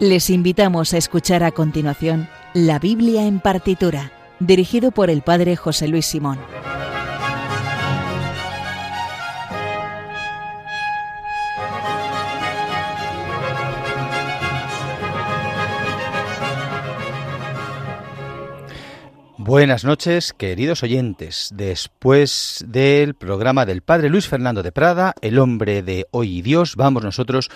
Les invitamos a escuchar a continuación La Biblia en partitura, dirigido por el Padre José Luis Simón. Buenas noches, queridos oyentes. Después del programa del Padre Luis Fernando de Prada, El hombre de hoy y Dios, vamos nosotros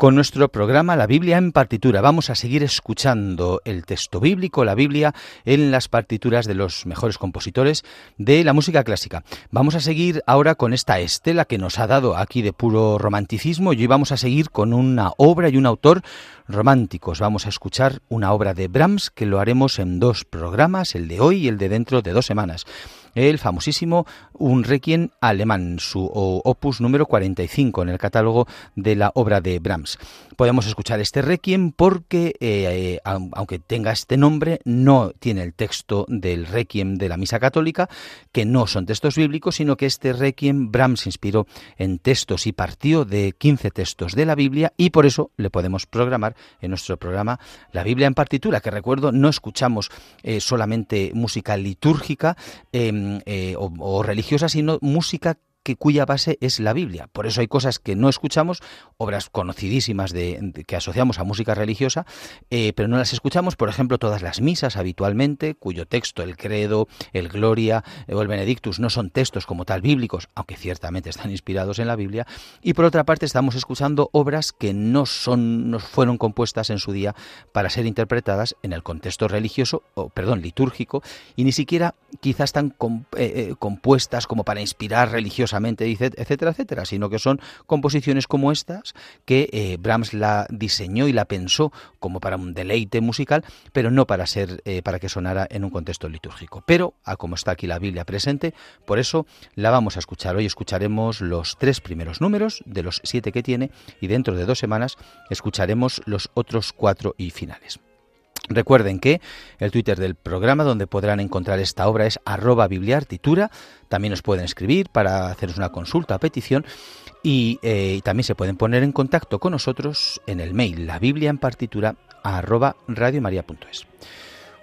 con nuestro programa La Biblia en partitura. Vamos a seguir escuchando el texto bíblico, la Biblia, en las partituras de los mejores compositores de la música clásica. Vamos a seguir ahora con esta estela que nos ha dado aquí de puro romanticismo y hoy vamos a seguir con una obra y un autor románticos. Vamos a escuchar una obra de Brahms que lo haremos en dos programas, el de hoy y el de dentro de dos semanas el famosísimo Un Requiem alemán, su opus número 45 en el catálogo de la obra de Brahms. Podemos escuchar este Requiem porque, eh, eh, aunque tenga este nombre, no tiene el texto del Requiem de la Misa Católica, que no son textos bíblicos, sino que este Requiem Brahms inspiró en textos y partió de 15 textos de la Biblia y por eso le podemos programar en nuestro programa la Biblia en partitura, que recuerdo no escuchamos eh, solamente música litúrgica, eh, o, religiosa, sino música cuya base es la Biblia. Por eso hay cosas que no escuchamos, obras conocidísimas de, que asociamos a música religiosa, eh, pero no las escuchamos, por ejemplo, todas las misas habitualmente, cuyo texto, el credo, el gloria eh, o el benedictus, no son textos como tal bíblicos, aunque ciertamente están inspirados en la Biblia, y por otra parte estamos escuchando obras que no son, no fueron compuestas en su día para ser interpretadas en el contexto religioso, o perdón, litúrgico, y ni siquiera quizás están eh, compuestas como para inspirar religiosamente etcétera, etcétera, sino que son composiciones como estas que eh, Brahms la diseñó y la pensó como para un deleite musical, pero no para ser eh, para que sonara en un contexto litúrgico. Pero a como está aquí la Biblia presente, por eso la vamos a escuchar. Hoy escucharemos los tres primeros números de los siete que tiene y dentro de dos semanas escucharemos los otros cuatro y finales. Recuerden que el Twitter del programa donde podrán encontrar esta obra es arroba bibliartitura. También nos pueden escribir para haceros una consulta petición y, eh, también se pueden poner en contacto con nosotros en el mail la biblia.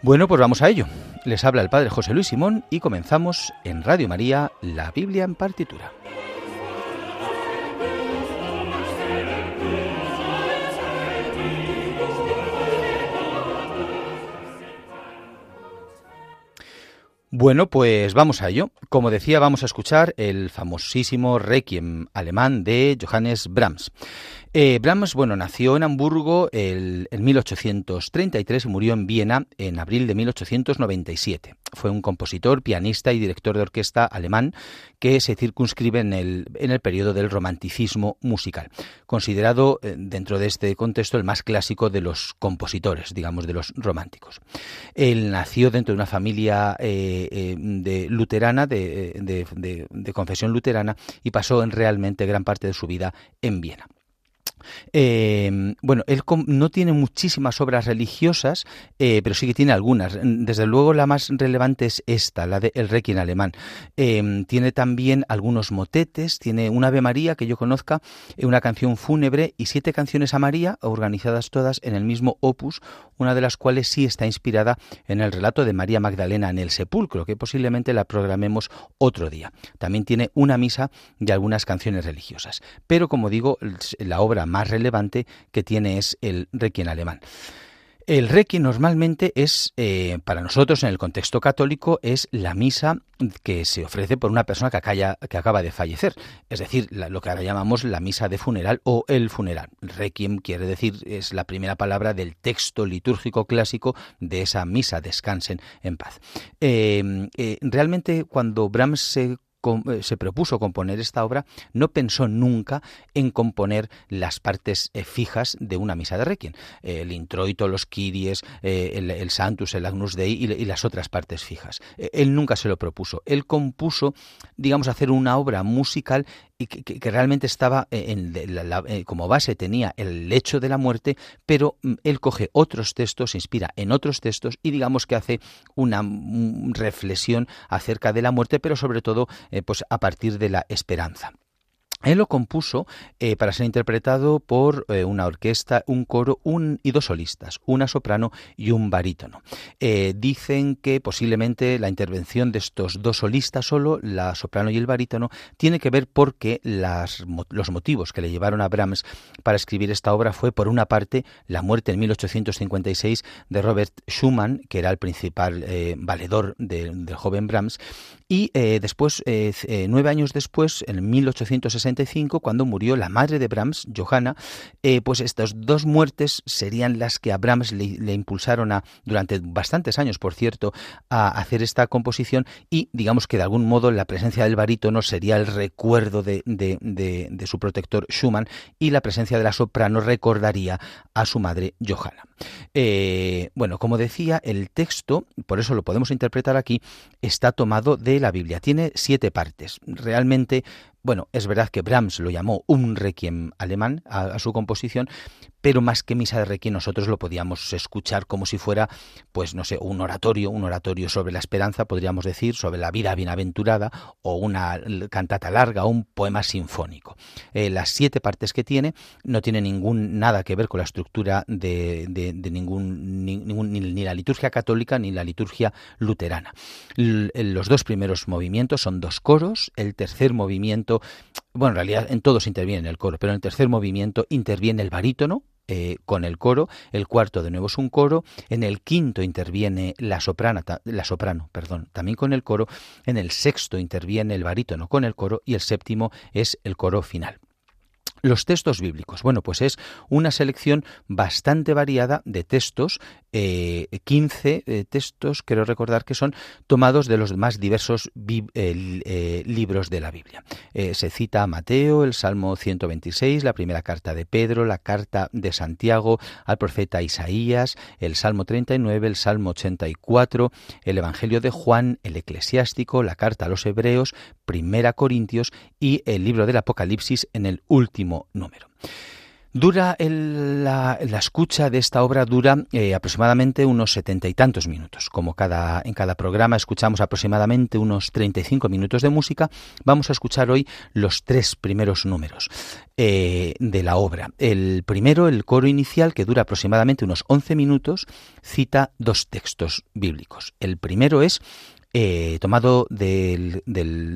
Bueno, pues vamos a ello. Les habla el Padre José Luis Simón y comenzamos en Radio María la Biblia en partitura. Bueno, pues vamos a ello. Como decía, vamos a escuchar el famosísimo Requiem alemán de Johannes Brahms. Eh, Brahms, bueno, nació en Hamburgo en 1833 y murió en Viena en abril de 1897. Fue un compositor, pianista y director de orquesta alemán que se circunscribe en el, en el periodo del romanticismo musical, considerado eh, dentro de este contexto el más clásico de los compositores, digamos, de los románticos. Él nació dentro de una familia eh, de luterana, de, de confesión luterana, y pasó en realmente gran parte de su vida en Viena. Eh, bueno, él no tiene muchísimas obras religiosas, eh, pero sí que tiene algunas. Desde luego la más relevante es esta, la de El Requiem alemán. Eh, tiene también algunos motetes, tiene una Ave María que yo conozca, una canción fúnebre y siete canciones a María, organizadas todas en el mismo opus, una de las cuales sí está inspirada en el relato de María Magdalena en el sepulcro, que posiblemente la programemos otro día. También tiene una misa y algunas canciones religiosas. Pero como digo, la obra más relevante que tiene es el Requiem alemán. El Requiem normalmente es, eh, para nosotros en el contexto católico, es la misa que se ofrece por una persona que, que acaba de fallecer, es decir, lo que ahora llamamos la misa de funeral o el funeral. Requiem quiere decir, es la primera palabra del texto litúrgico clásico de esa misa, descansen en paz. Eh, eh, realmente cuando Brahms se se propuso componer esta obra, no pensó nunca en componer las partes eh, fijas de una misa de Requiem, el introito, los kiries, eh, el, Santus, el Agnus Dei y, las otras partes fijas. él nunca se lo propuso. Él compuso, digamos, hacer una obra musical y que, realmente estaba en como base tenía el hecho de la muerte, pero mm, él coge otros textos, se inspira en otros textos y digamos que hace una mm, reflexión acerca de la muerte, pero sobre todo eh, pues a partir de la esperanza. Él lo compuso eh, para ser interpretado por eh, una orquesta, un coro un, y dos solistas, una soprano y un barítono. Eh, dicen que posiblemente la intervención de estos dos solistas solo, la soprano y el barítono, tiene que ver porque los motivos que le llevaron a Brahms para escribir esta obra fue, por una parte, la muerte en 1856 de Robert Schumann, que era el principal valedor del joven Brahms, y después, nueve años después, en 1860, cuando murió la madre de Brahms, Johanna, eh, pues estas dos muertes serían las que a Brahms le, impulsaron a, durante bastantes años, por cierto, a hacer esta composición y digamos que de algún modo la presencia del barítono sería el recuerdo de, su protector Schumann y la presencia de la soprano recordaría a su madre Johanna. Eh, bueno, como decía, el texto, por eso lo podemos interpretar aquí, está tomado de la Biblia. Tiene siete partes. Realmente bueno, es verdad que Brahms lo llamó un requiem alemán a, su composición, pero más que misa de requiem nosotros lo podíamos escuchar como si fuera, pues no sé, un oratorio, un oratorio sobre la esperanza, podríamos decir, sobre la vida bienaventurada, o una cantata larga, o un poema sinfónico. Eh, las siete partes que tiene no tienen ningún nada que ver con la estructura de, ningún, ni, la liturgia católica ni la liturgia luterana. los dos primeros movimientos son dos coros, el tercer movimiento bueno, en realidad en todos interviene el coro, pero en el tercer movimiento interviene el barítono, eh, con el coro, el cuarto de nuevo es un coro, en el quinto interviene la soprano, la soprano, perdón, también con el coro, en el sexto interviene el barítono con el coro y el séptimo es el coro final. Los textos bíblicos. Bueno, pues es una selección bastante variada de textos, 15 eh, eh, textos, quiero recordar que son tomados de los más diversos eh, libros de la Biblia. se cita a Mateo, el Salmo 126, la primera carta de Pedro, la carta de Santiago al profeta Isaías, el Salmo 39, el Salmo 84, el Evangelio de Juan, el Eclesiástico, la carta a los Hebreos, Primera Corintios y el libro del Apocalipsis en el último número. Dura la, escucha de esta obra dura eh, aproximadamente unos setenta y tantos minutos. Como cada, en cada programa escuchamos aproximadamente unos 35 minutos de música, vamos a escuchar hoy los tres primeros números eh, de la obra. El primero, el coro inicial, que dura aproximadamente unos 11 minutos, cita dos textos bíblicos. El primero es eh, tomado del,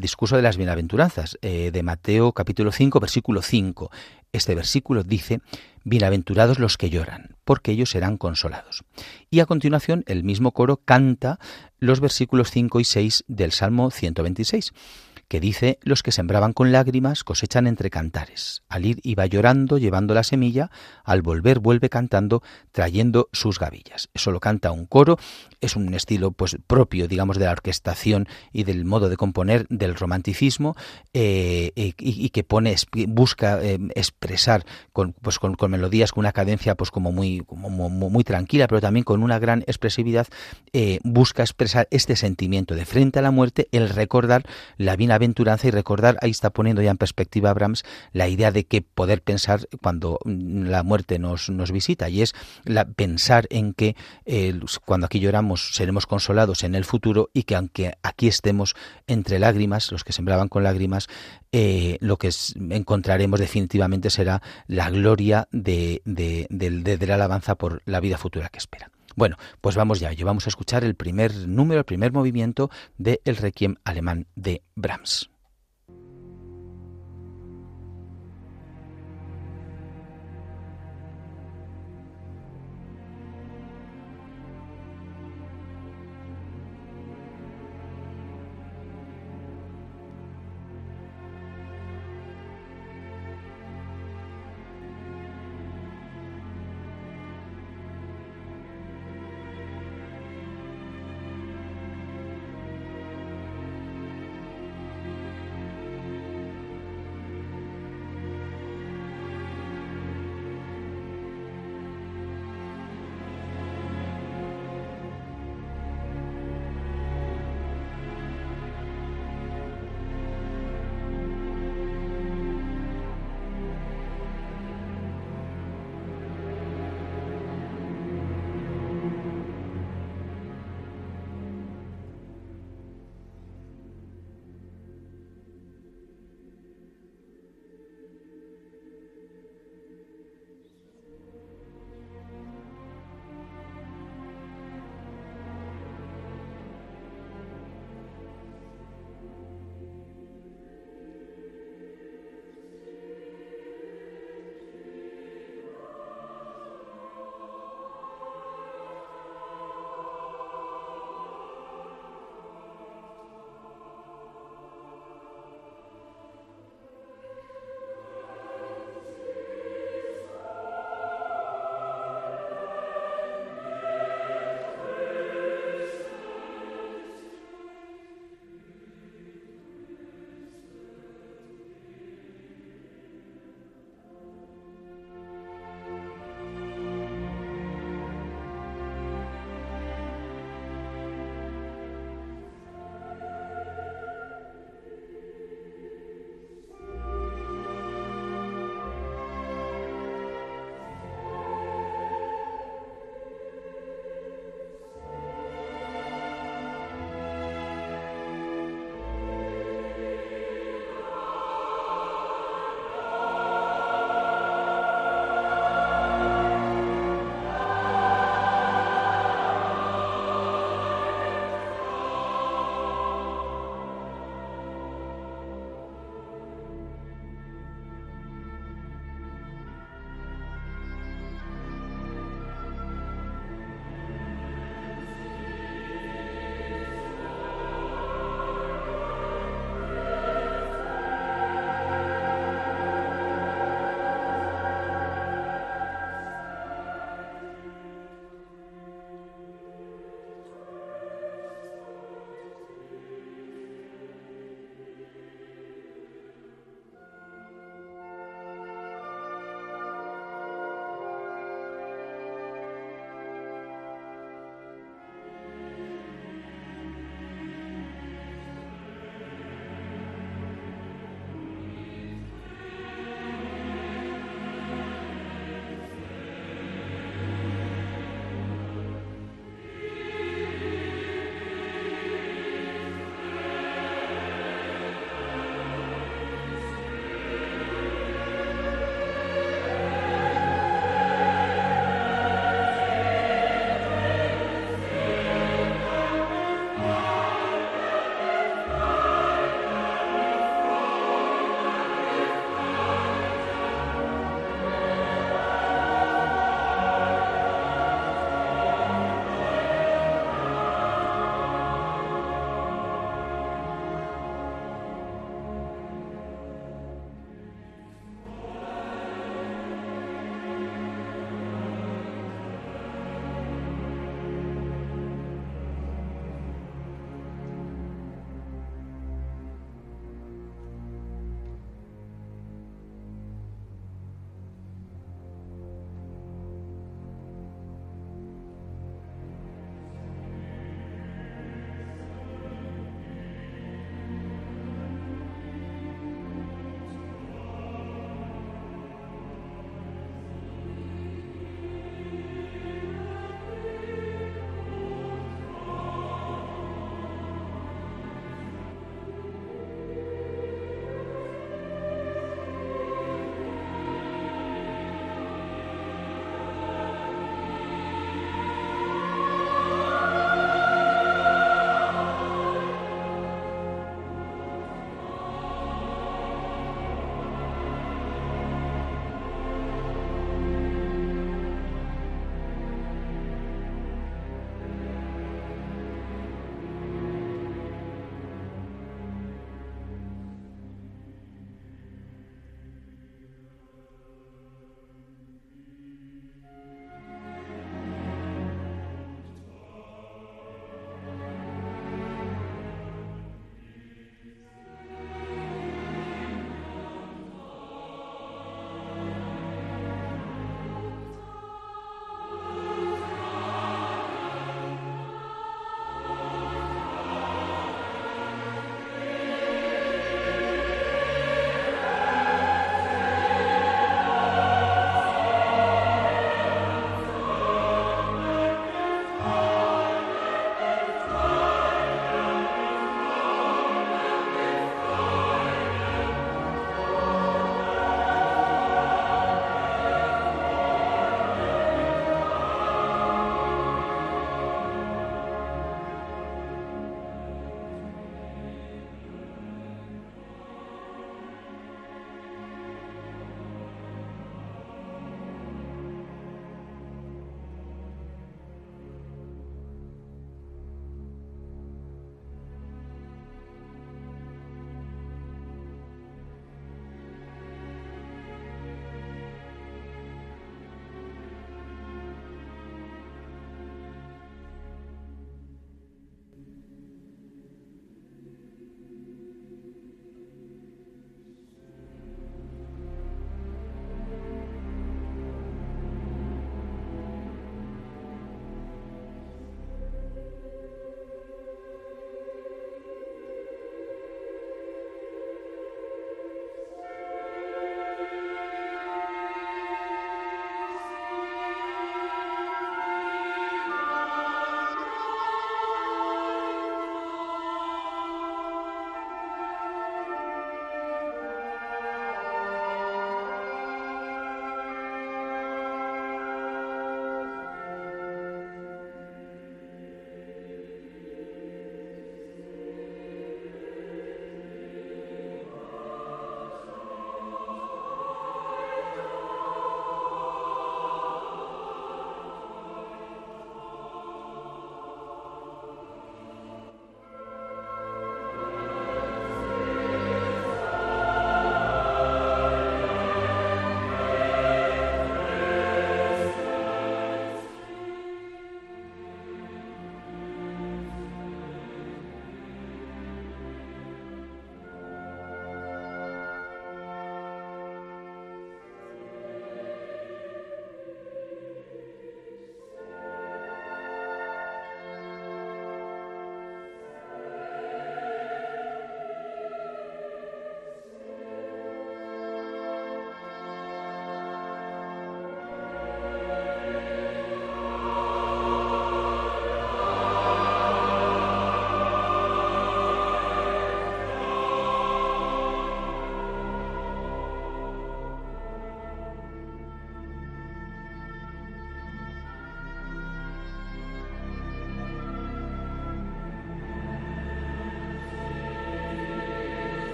discurso de las bienaventuranzas, eh, de Mateo capítulo 5, versículo 5. Este versículo dice, Bienaventurados los que lloran, porque ellos serán consolados. Y a continuación el mismo coro canta los versículos 5 y 6 del Salmo 126 que dice, los que sembraban con lágrimas cosechan entre cantares. Al ir iba llorando, llevando la semilla, al volver vuelve cantando, trayendo sus gavillas. Eso lo canta un coro, es un estilo pues propio, digamos, de la orquestación y del modo de componer del romanticismo eh, y, que pone, busca eh, expresar con, pues, con, melodías, con una cadencia pues como muy, como, muy, tranquila, pero también con una gran expresividad, eh, busca expresar este sentimiento de frente a la muerte, el recordar la vida aventuranza y recordar, ahí está poniendo ya en perspectiva Brahms la idea de que poder pensar cuando mm, la muerte nos, nos visita y es la, pensar en que cuando aquí lloramos seremos consolados en el futuro y que aunque aquí estemos entre lágrimas, los que sembraban con lágrimas, eh, lo que encontraremos definitivamente será la gloria de, de, de la alabanza por la vida futura que espera. Bueno, pues vamos ya, yo vamos a escuchar el primer número, el primer movimiento de El Requiem alemán de Brahms.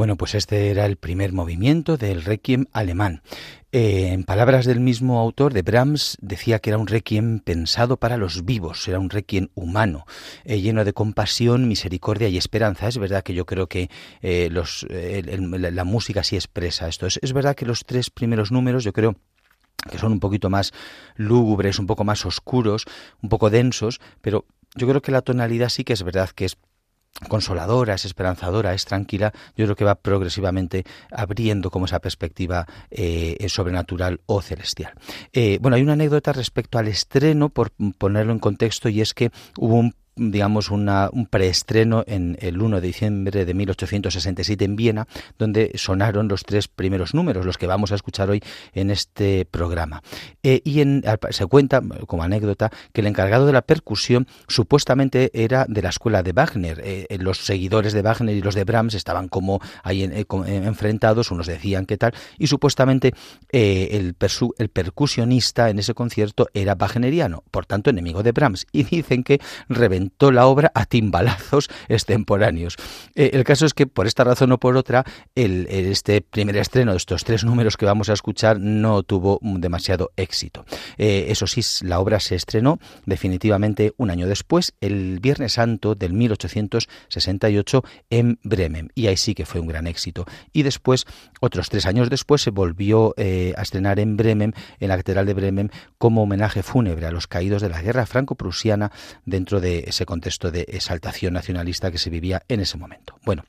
Bueno, pues este era el primer movimiento del requiem alemán. Eh, en palabras del mismo autor, de Brahms, decía que era un requiem pensado para los vivos, era un requiem humano, eh, lleno de compasión, misericordia y esperanza. Es verdad que yo creo que eh, la música sí expresa esto. Es, es verdad que los tres primeros números, yo creo que son un poquito más lúgubres, un poco más oscuros, un poco densos, pero yo creo que la tonalidad sí que es verdad que es consoladora, es esperanzadora, es tranquila, yo creo que va progresivamente abriendo como esa perspectiva eh, sobrenatural o celestial. Eh, bueno, hay una anécdota respecto al estreno, por ponerlo en contexto, y es que hubo un digamos, una, un preestreno en el 1 de diciembre de 1867 en Viena, donde sonaron los tres primeros números, los que vamos a escuchar hoy en este programa. Eh, y en, se cuenta, como anécdota, que el encargado de la percusión supuestamente era de la escuela de Wagner. Eh, los seguidores de Wagner y los de Brahms estaban como ahí eh, enfrentados, unos decían que tal, y supuestamente el, el percusionista en ese concierto era wagneriano, por tanto enemigo de Brahms, y dicen que reventó la obra a timbalazos extemporáneos. Eh, el caso es que por esta razón o por otra, el, este primer estreno de estos tres números que vamos a escuchar no tuvo demasiado éxito. Eh, eso sí, la obra se estrenó definitivamente un año después, el Viernes Santo del 1868 en Bremen, y ahí sí que fue un gran éxito. Y después, otros tres años después, se volvió eh, a estrenar en Bremen, en la Catedral de Bremen, como homenaje fúnebre a los caídos de la guerra franco-prusiana dentro de ese contexto de exaltación nacionalista que se vivía en ese momento. Bueno,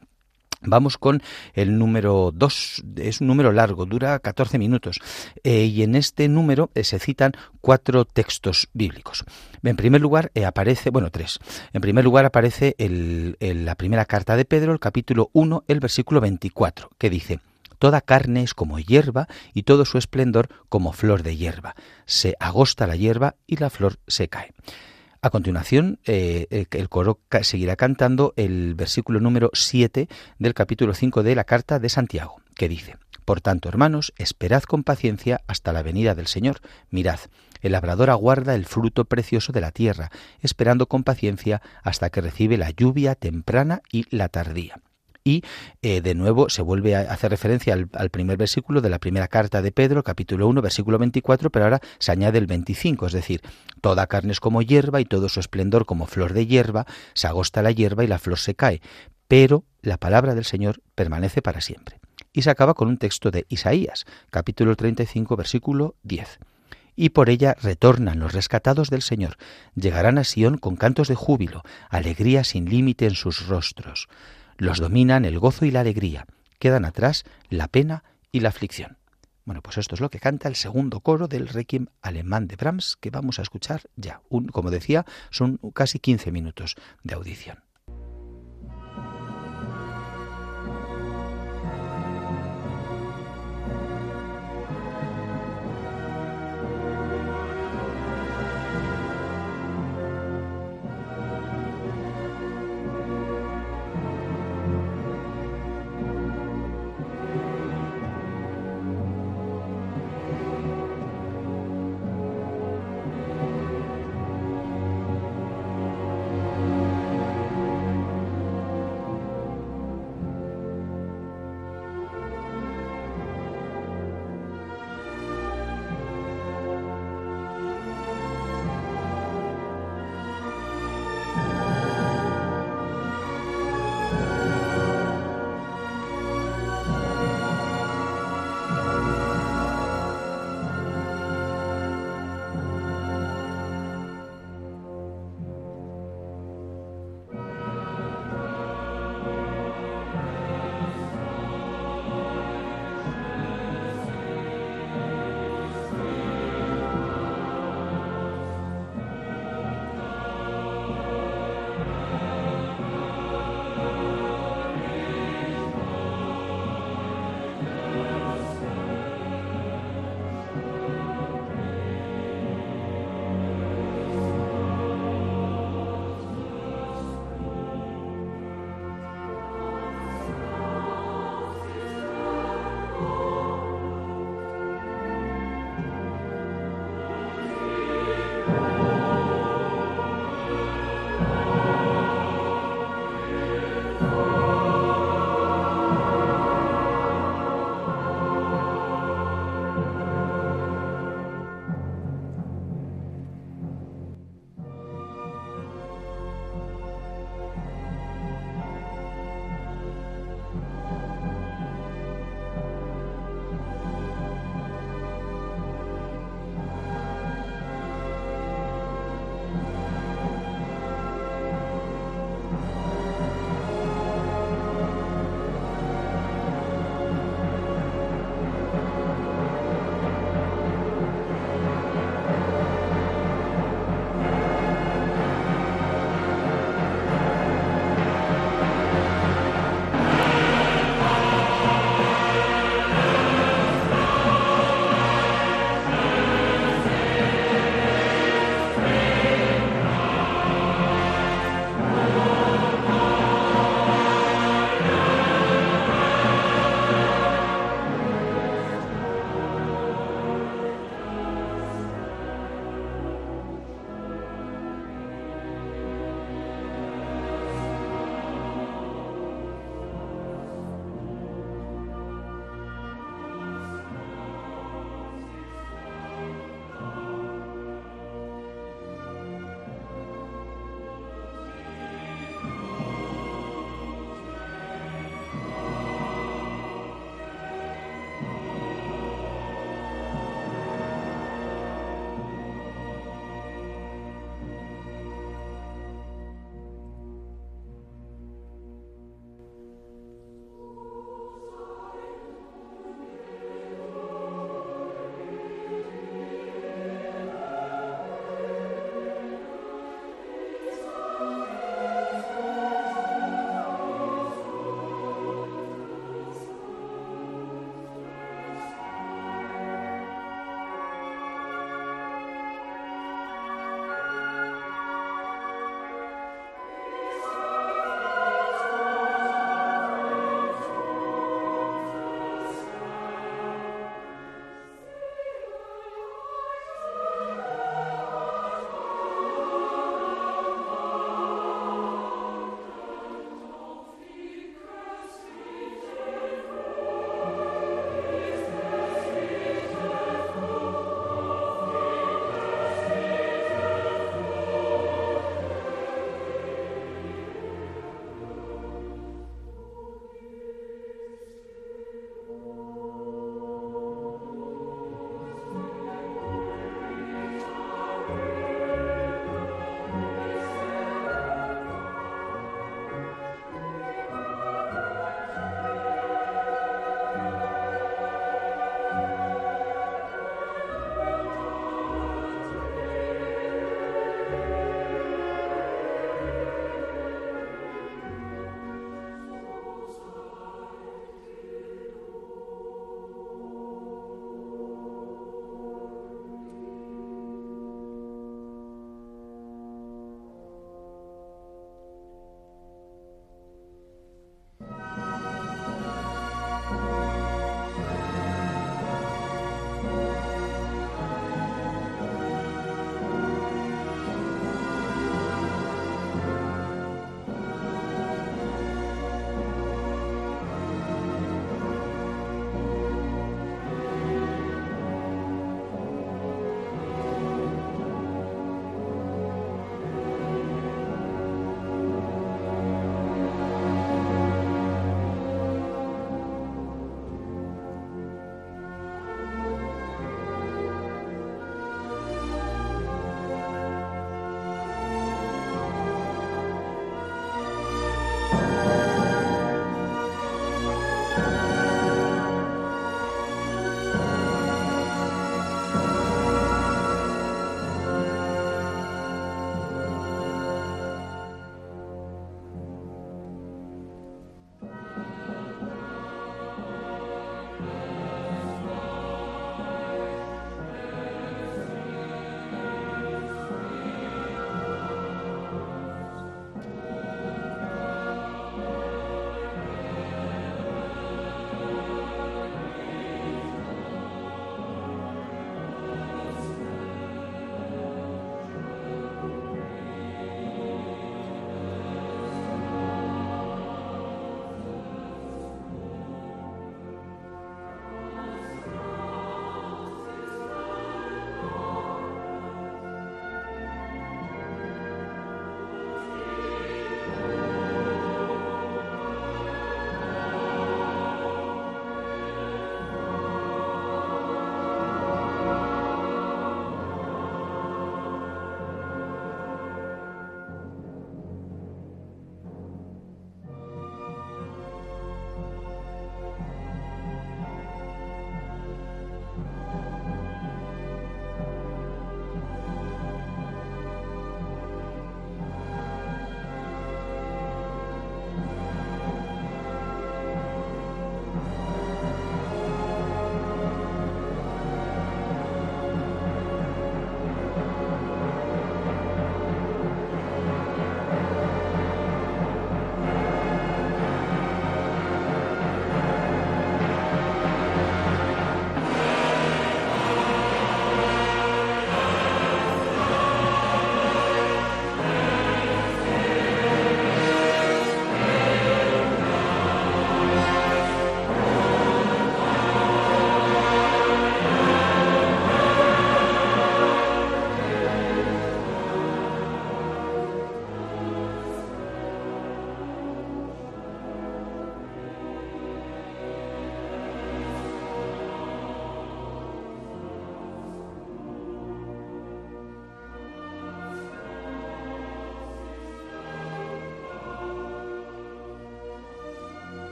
Vamos con el número 2. Es un número largo, dura 14 minutos. Eh, y en este número eh, se citan cuatro textos bíblicos. En primer lugar eh, aparece, bueno, tres. En primer lugar aparece la primera carta de Pedro, el capítulo 1, el versículo 24, que dice, Toda carne es como hierba y todo su esplendor como flor de hierba. Se agosta la hierba y la flor se cae. A continuación, eh, el coro seguirá cantando el versículo número 7 del capítulo 5 de la carta de Santiago, que dice, Por tanto, hermanos, esperad con paciencia hasta la venida del Señor. Mirad, el labrador aguarda el fruto precioso de la tierra, esperando con paciencia hasta que recibe la lluvia temprana y la tardía y eh, de nuevo se vuelve a hacer referencia al, primer versículo de la primera carta de Pedro, capítulo 1, versículo 24, pero ahora se añade el 25, es decir, toda carne es como hierba y todo su esplendor como flor de hierba, se agosta la hierba y la flor se cae, pero la palabra del Señor permanece para siempre. Y se acaba con un texto de Isaías, capítulo 35, versículo 10 y por ella retornan los rescatados del Señor. Llegarán a Sión con cantos de júbilo, alegría sin límite en sus rostros. Los dominan el gozo y la alegría. Quedan atrás la pena y la aflicción. Bueno, pues esto es lo que canta el segundo coro del Requiem alemán de Brahms que vamos a escuchar ya. Un, como decía, son casi 15 minutos de audición.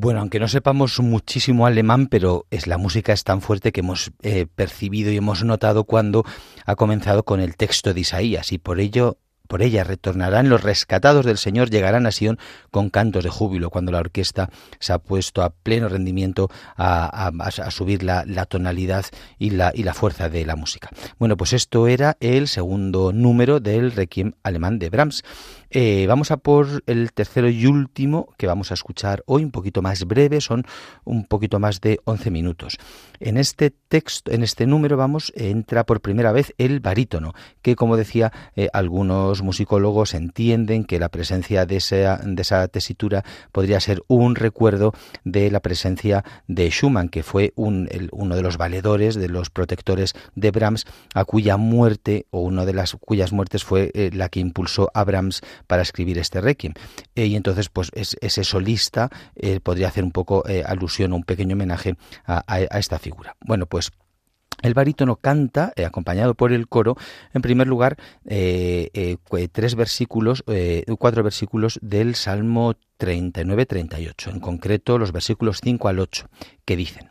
Bueno, aunque no sepamos muchísimo alemán, pero es la música es tan fuerte que hemos eh, percibido y hemos notado cuando ha comenzado con el texto de Isaías y por ello por ella retornarán los rescatados del Señor, llegarán a Sion con cantos de júbilo, cuando la orquesta se ha puesto a pleno rendimiento a, subir la, tonalidad y la, y la fuerza de la música. Bueno, pues esto era el segundo número del Requiem alemán de Brahms. Eh, vamos a por el tercero y último que vamos a escuchar hoy, un poquito más breve, son un poquito más de 11 minutos. En este texto, en este número, vamos, entra por primera vez el barítono, que como decía, eh, algunos musicólogos entienden que la presencia de esa, de esa tesitura podría ser un recuerdo de la presencia de Schumann, que fue un, uno de los valedores, de los protectores de Brahms, a cuya muerte, o una de las cuyas muertes fue eh, la que impulsó a Brahms para escribir este requiem. Eh, y entonces, pues ese solista eh, podría hacer un poco eh, alusión o un pequeño homenaje a, esta figura. Bueno, pues el barítono canta, acompañado por el coro, en primer lugar, tres versículos, cuatro versículos del Salmo 39-38, en concreto los versículos 5 al 8, que dicen,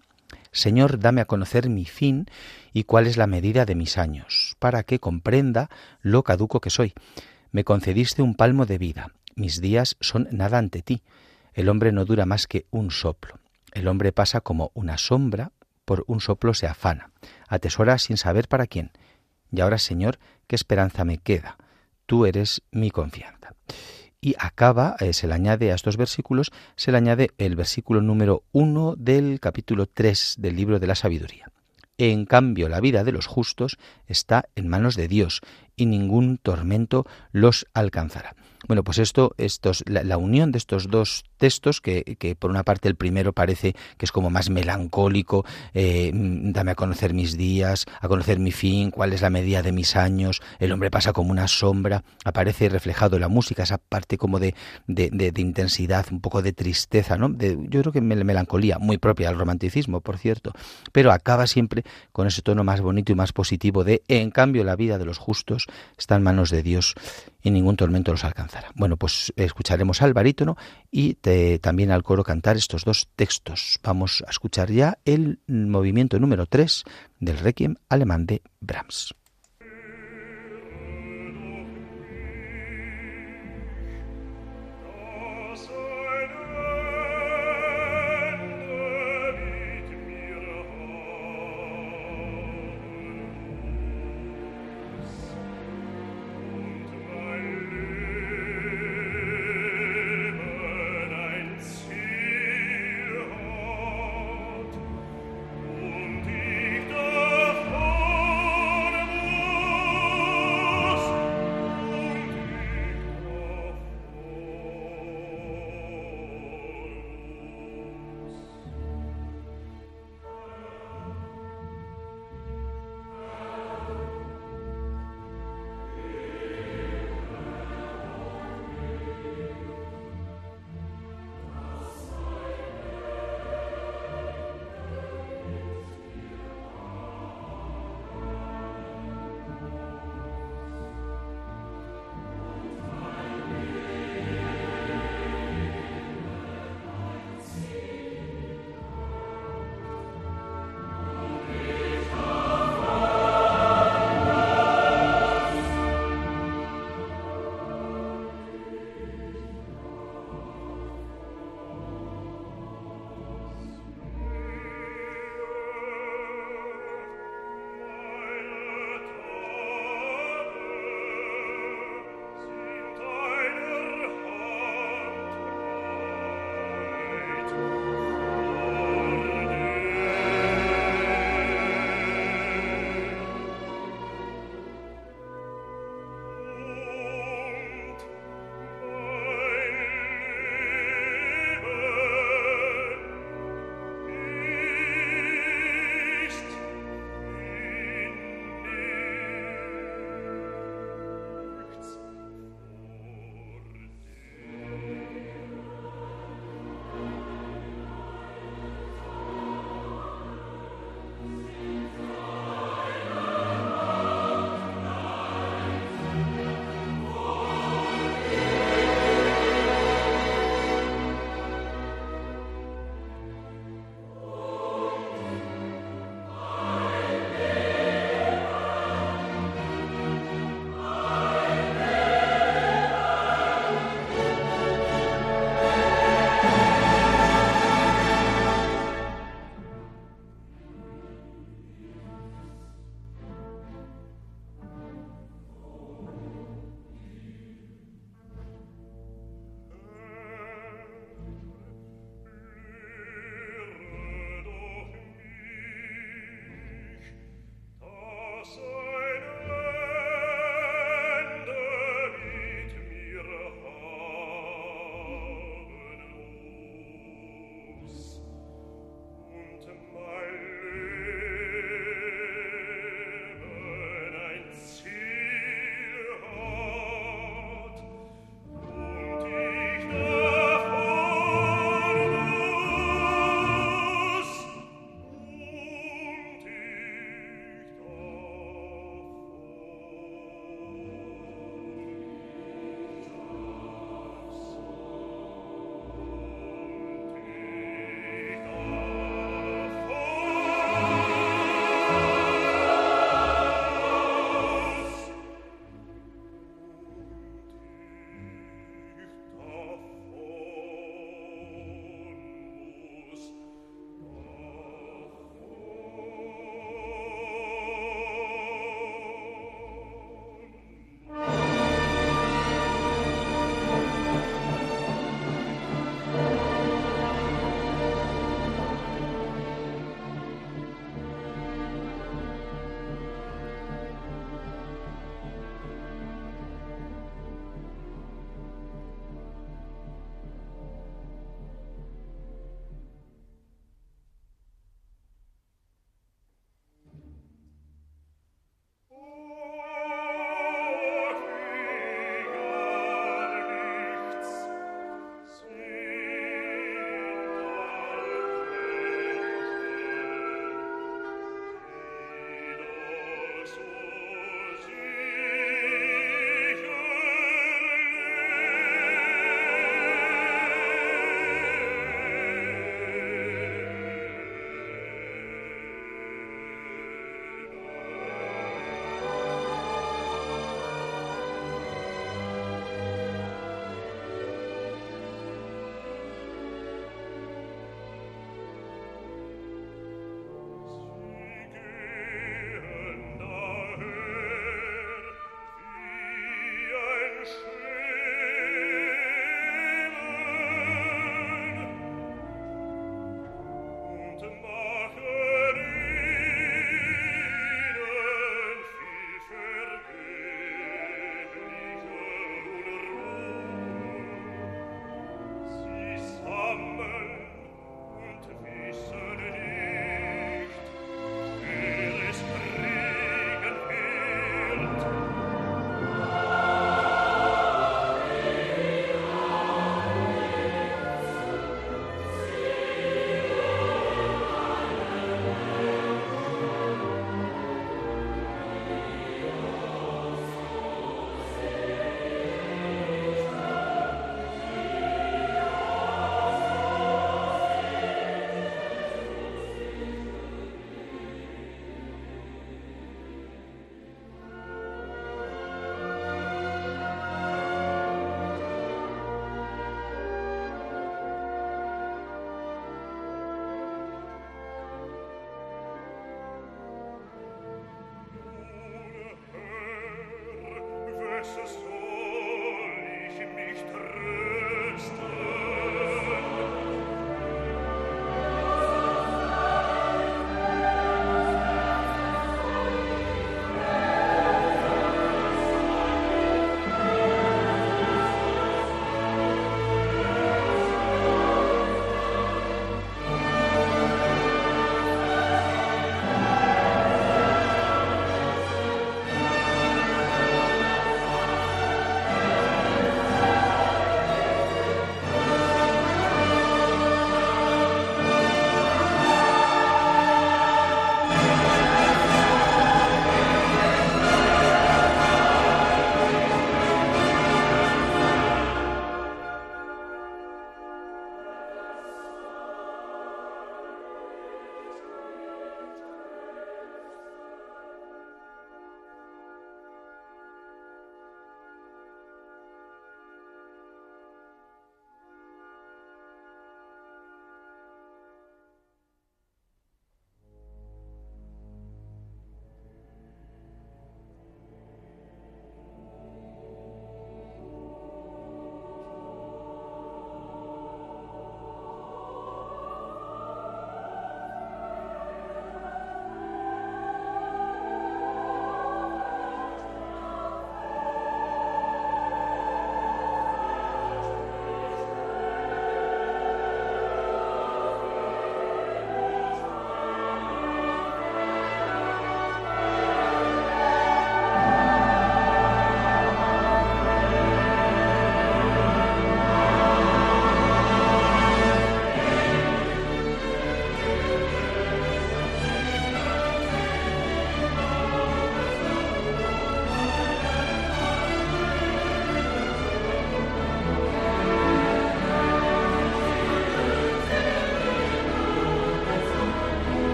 Señor, dame a conocer mi fin y cuál es la medida de mis años, para que comprenda lo caduco que soy. Me concediste un palmo de vida. Mis días son nada ante ti. El hombre no dura más que un soplo. El hombre pasa como una sombra, por un soplo se afana. Atesora sin saber para quién. Y ahora, Señor, ¿qué esperanza me queda? Tú eres mi confianza. Y acaba, eh, se le añade a estos versículos, se le añade el versículo número uno del capítulo 3 del libro de la sabiduría. En cambio, la vida de los justos está en manos de Dios y ningún tormento los alcanzará. Bueno, pues esto, estos, la, unión de estos dos textos, que, que, por una parte el primero parece que es como más melancólico, eh, mm, dame a conocer mis días, a conocer mi fin, cuál es la medida de mis años, el hombre pasa como una sombra, aparece reflejado en la música, esa parte como de, de, de, intensidad, un poco de tristeza, ¿no? Yo creo que melancolía, muy propia del romanticismo, por cierto, pero acaba siempre con ese tono más bonito y más positivo de, en cambio, la vida de los justos está en manos de Dios y ningún tormento los alcanzará. Bueno, pues escucharemos al barítono y también al coro cantar estos dos textos. Vamos a escuchar ya el movimiento número 3 del Requiem alemán de Brahms.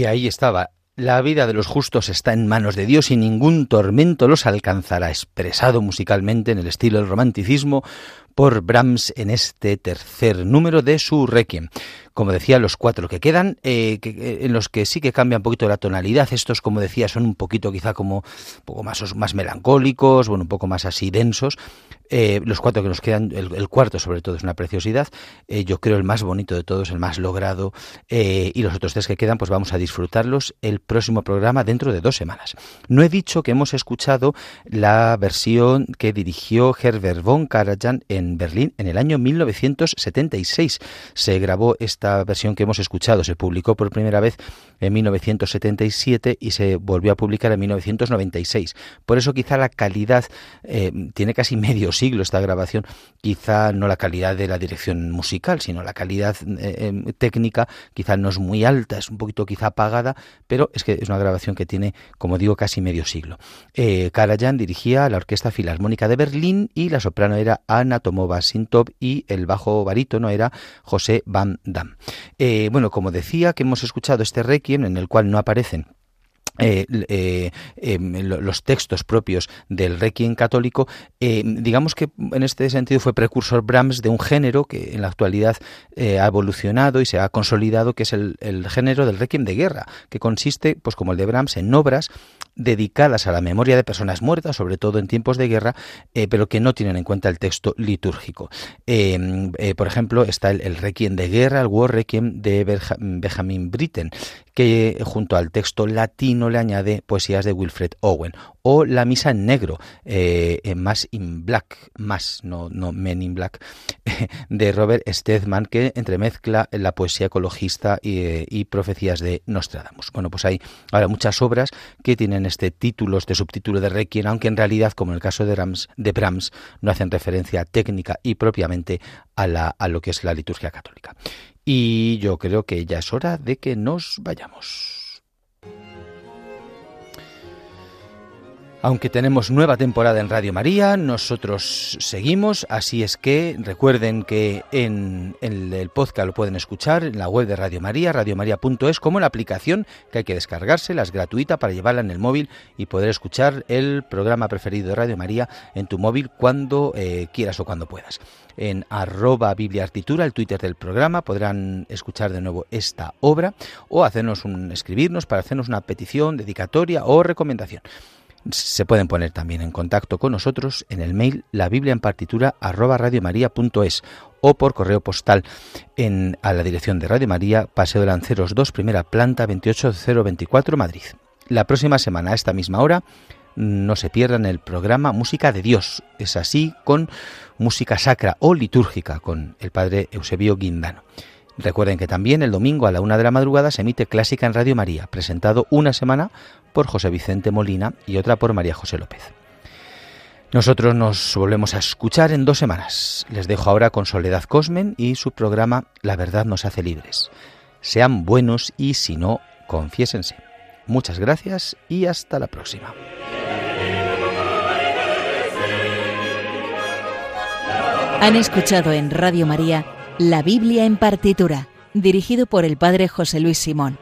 Y ahí estaba. La vida de los justos está en manos de Dios y ningún tormento los alcanzará, expresado musicalmente en el estilo del romanticismo por Brahms en este tercer número de su Requiem. Como decía, los cuatro que quedan, eh, eh, en los que sí que cambia un poquito la tonalidad, estos, como decía, son un poquito quizá como un poco más, más melancólicos, bueno, un poco más así densos, eh, los cuatro que nos quedan, el, cuarto sobre todo es una preciosidad, eh, yo creo el más bonito de todos, el más logrado, eh, y los otros tres que quedan, pues vamos a disfrutarlos el próximo programa dentro de dos semanas. No he dicho que hemos escuchado la versión que dirigió Herbert von Karajan en Berlín en el año 1976. Se grabó esta versión que hemos escuchado, se publicó por primera vez en 1977 y se volvió a publicar en 1996. Por eso quizá la calidad tiene casi medio siglo esta grabación, quizá no la calidad de la dirección musical, sino la calidad eh, em, técnica, quizá no es muy alta, es un poquito quizá apagada, pero es que es una grabación que tiene, como digo, casi medio siglo. Eh, Karajan dirigía la Orquesta Filarmónica de Berlín y la soprano era Anna Tomova Sintop y el bajo barítono era José Van Dam. Eh, bueno, como decía que hemos escuchado este requiem en el cual no aparecen eh, eh, em, los textos propios del Requiem católico, eh, digamos que en este sentido fue precursor Brahms de un género que en la actualidad ha evolucionado y se ha consolidado, que es el, el, género del Requiem de guerra, que consiste, pues como el de Brahms, en obras dedicadas a la memoria de personas muertas, sobre todo en tiempos de guerra, eh, pero que no tienen en cuenta el texto litúrgico. Em, eh, por ejemplo, está el, Requiem de guerra, el War Requiem de Benjamin Britten, que junto al texto latino le añade poesías de Wilfred Owen, o La Misa en Negro, eh, Más in Black, más, no, no Men in Black, de Robert Stedman, que entremezcla la poesía ecologista y, profecías de Nostradamus. Bueno, pues hay ahora muchas obras que tienen este título, este subtítulo de Requiem, aunque en realidad, como en el caso de, Brahms, de Brahms no hacen referencia técnica y propiamente a, la, a lo que es la liturgia católica. Y yo creo que ya es hora de que nos vayamos. Aunque tenemos nueva temporada en Radio María, nosotros seguimos, así es que recuerden que en, el podcast lo pueden escuchar en la web de Radio María, radiomaria.es, como la aplicación que hay que descargarse, la es gratuita para llevarla en el móvil y poder escuchar el programa preferido de Radio María en tu móvil cuando eh, quieras o cuando puedas. En arroba bibliartitura, el Twitter del programa, podrán escuchar de nuevo esta obra o hacernos un, escribirnos para hacernos una petición, dedicatoria o recomendación se pueden poner también en contacto con nosotros en el mail la biblia en partitura arroba radiomaria.es o por correo postal en, a la dirección de Radio María, Paseo de Lanceros 2, primera planta 28024 Madrid. La próxima semana a esta misma hora no se pierdan el programa Música de Dios. Es así con música sacra o litúrgica con el padre Eusebio Guindano. Recuerden que también el domingo a la una de la madrugada se emite Clásica en Radio María, presentado una semana por José Vicente Molina y otra por María José López. Nosotros nos volvemos a escuchar en dos semanas. Les dejo ahora con Soledad Cosmen y su programa La verdad nos hace libres. Sean buenos y si no, confiésense. Muchas gracias y hasta la próxima. Han escuchado en Radio María La Biblia en partitura, dirigido por el Padre José Luis Simón.